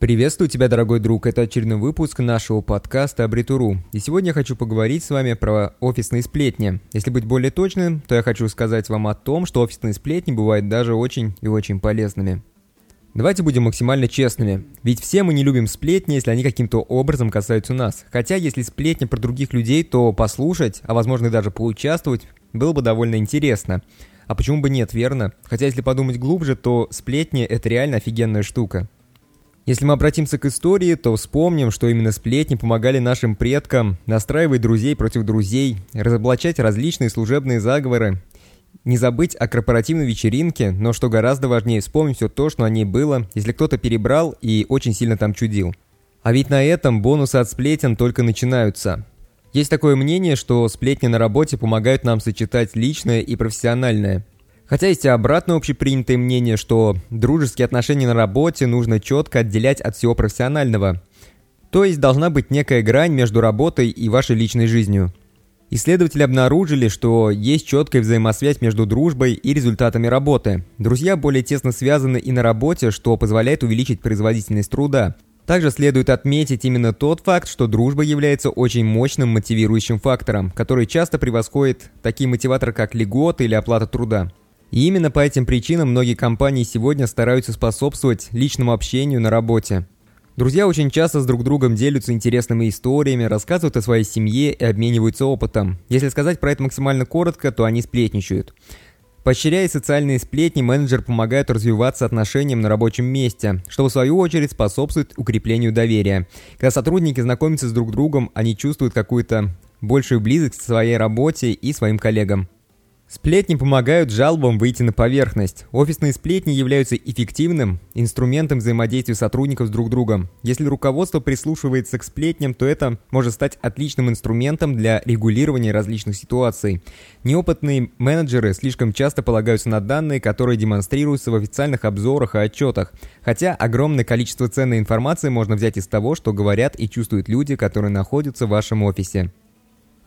Приветствую тебя, дорогой друг. Это очередной выпуск нашего подкаста Абритуру. И сегодня я хочу поговорить с вами про офисные сплетни. Если быть более точным, то я хочу сказать вам о том, что офисные сплетни бывают даже очень и очень полезными. Давайте будем максимально честными. Ведь все мы не любим сплетни, если они каким-то образом касаются нас. Хотя, если сплетни про других людей, то послушать, а возможно и даже поучаствовать, было бы довольно интересно. А почему бы нет, верно? Хотя, если подумать глубже, то сплетни – это реально офигенная штука. Если мы обратимся к истории, то вспомним, что именно сплетни помогали нашим предкам настраивать друзей против друзей, разоблачать различные служебные заговоры, не забыть о корпоративной вечеринке, но что гораздо важнее, вспомнить все то, что на ней было, если кто-то перебрал и очень сильно там чудил. А ведь на этом бонусы от сплетен только начинаются. Есть такое мнение, что сплетни на работе помогают нам сочетать личное и профессиональное. Хотя есть и обратное общепринятое мнение, что дружеские отношения на работе нужно четко отделять от всего профессионального. То есть должна быть некая грань между работой и вашей личной жизнью. Исследователи обнаружили, что есть четкая взаимосвязь между дружбой и результатами работы. Друзья более тесно связаны и на работе, что позволяет увеличить производительность труда. Также следует отметить именно тот факт, что дружба является очень мощным мотивирующим фактором, который часто превосходит такие мотиваторы, как льготы или оплата труда. И именно по этим причинам многие компании сегодня стараются способствовать личному общению на работе. Друзья очень часто с друг другом делятся интересными историями, рассказывают о своей семье и обмениваются опытом. Если сказать про это максимально коротко, то они сплетничают. Поощряя социальные сплетни, менеджер помогает развиваться отношениям на рабочем месте, что в свою очередь способствует укреплению доверия. Когда сотрудники знакомятся с друг другом, они чувствуют какую-то большую близость к своей работе и своим коллегам. Сплетни помогают жалобам выйти на поверхность. Офисные сплетни являются эффективным инструментом взаимодействия сотрудников с друг другом. Если руководство прислушивается к сплетням, то это может стать отличным инструментом для регулирования различных ситуаций. Неопытные менеджеры слишком часто полагаются на данные, которые демонстрируются в официальных обзорах и отчетах, хотя огромное количество ценной информации можно взять из того, что говорят и чувствуют люди, которые находятся в вашем офисе.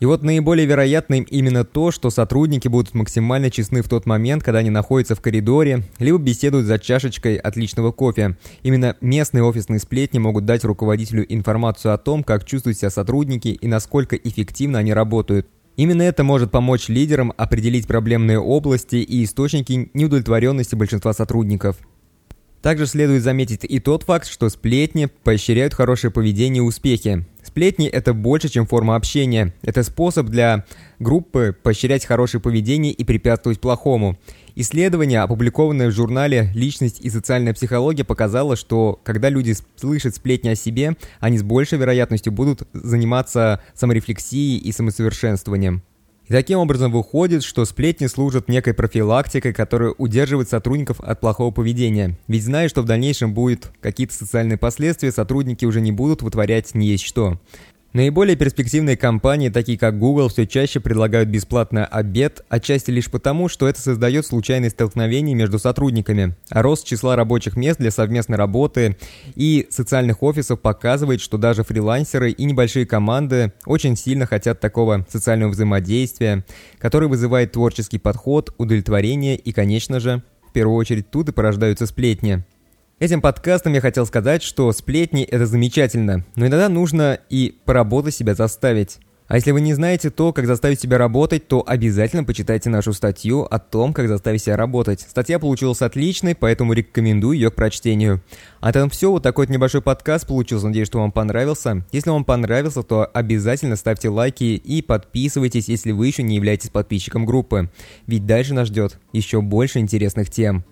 И вот наиболее вероятным именно то, что сотрудники будут максимально честны в тот момент, когда они находятся в коридоре, либо беседуют за чашечкой отличного кофе. Именно местные офисные сплетни могут дать руководителю информацию о том, как чувствуют себя сотрудники и насколько эффективно они работают. Именно это может помочь лидерам определить проблемные области и источники неудовлетворенности большинства сотрудников. Также следует заметить и тот факт, что сплетни поощряют хорошее поведение и успехи. Сплетни – это больше, чем форма общения. Это способ для группы поощрять хорошее поведение и препятствовать плохому. Исследование, опубликованное в журнале «Личность и социальная психология», показало, что когда люди слышат сплетни о себе, они с большей вероятностью будут заниматься саморефлексией и самосовершенствованием. И таким образом выходит, что сплетни служат некой профилактикой, которая удерживает сотрудников от плохого поведения. Ведь зная, что в дальнейшем будут какие-то социальные последствия, сотрудники уже не будут вытворять не есть что. Наиболее перспективные компании, такие как Google, все чаще предлагают бесплатный обед, отчасти лишь потому, что это создает случайные столкновения между сотрудниками. Рост числа рабочих мест для совместной работы и социальных офисов показывает, что даже фрилансеры и небольшие команды очень сильно хотят такого социального взаимодействия, который вызывает творческий подход, удовлетворение и, конечно же, в первую очередь тут и порождаются сплетни. Этим подкастом я хотел сказать, что сплетни – это замечательно, но иногда нужно и поработать себя заставить. А если вы не знаете то, как заставить себя работать, то обязательно почитайте нашу статью о том, как заставить себя работать. Статья получилась отличной, поэтому рекомендую ее к прочтению. А там все, вот такой вот небольшой подкаст получился, надеюсь, что вам понравился. Если вам понравился, то обязательно ставьте лайки и подписывайтесь, если вы еще не являетесь подписчиком группы. Ведь дальше нас ждет еще больше интересных тем.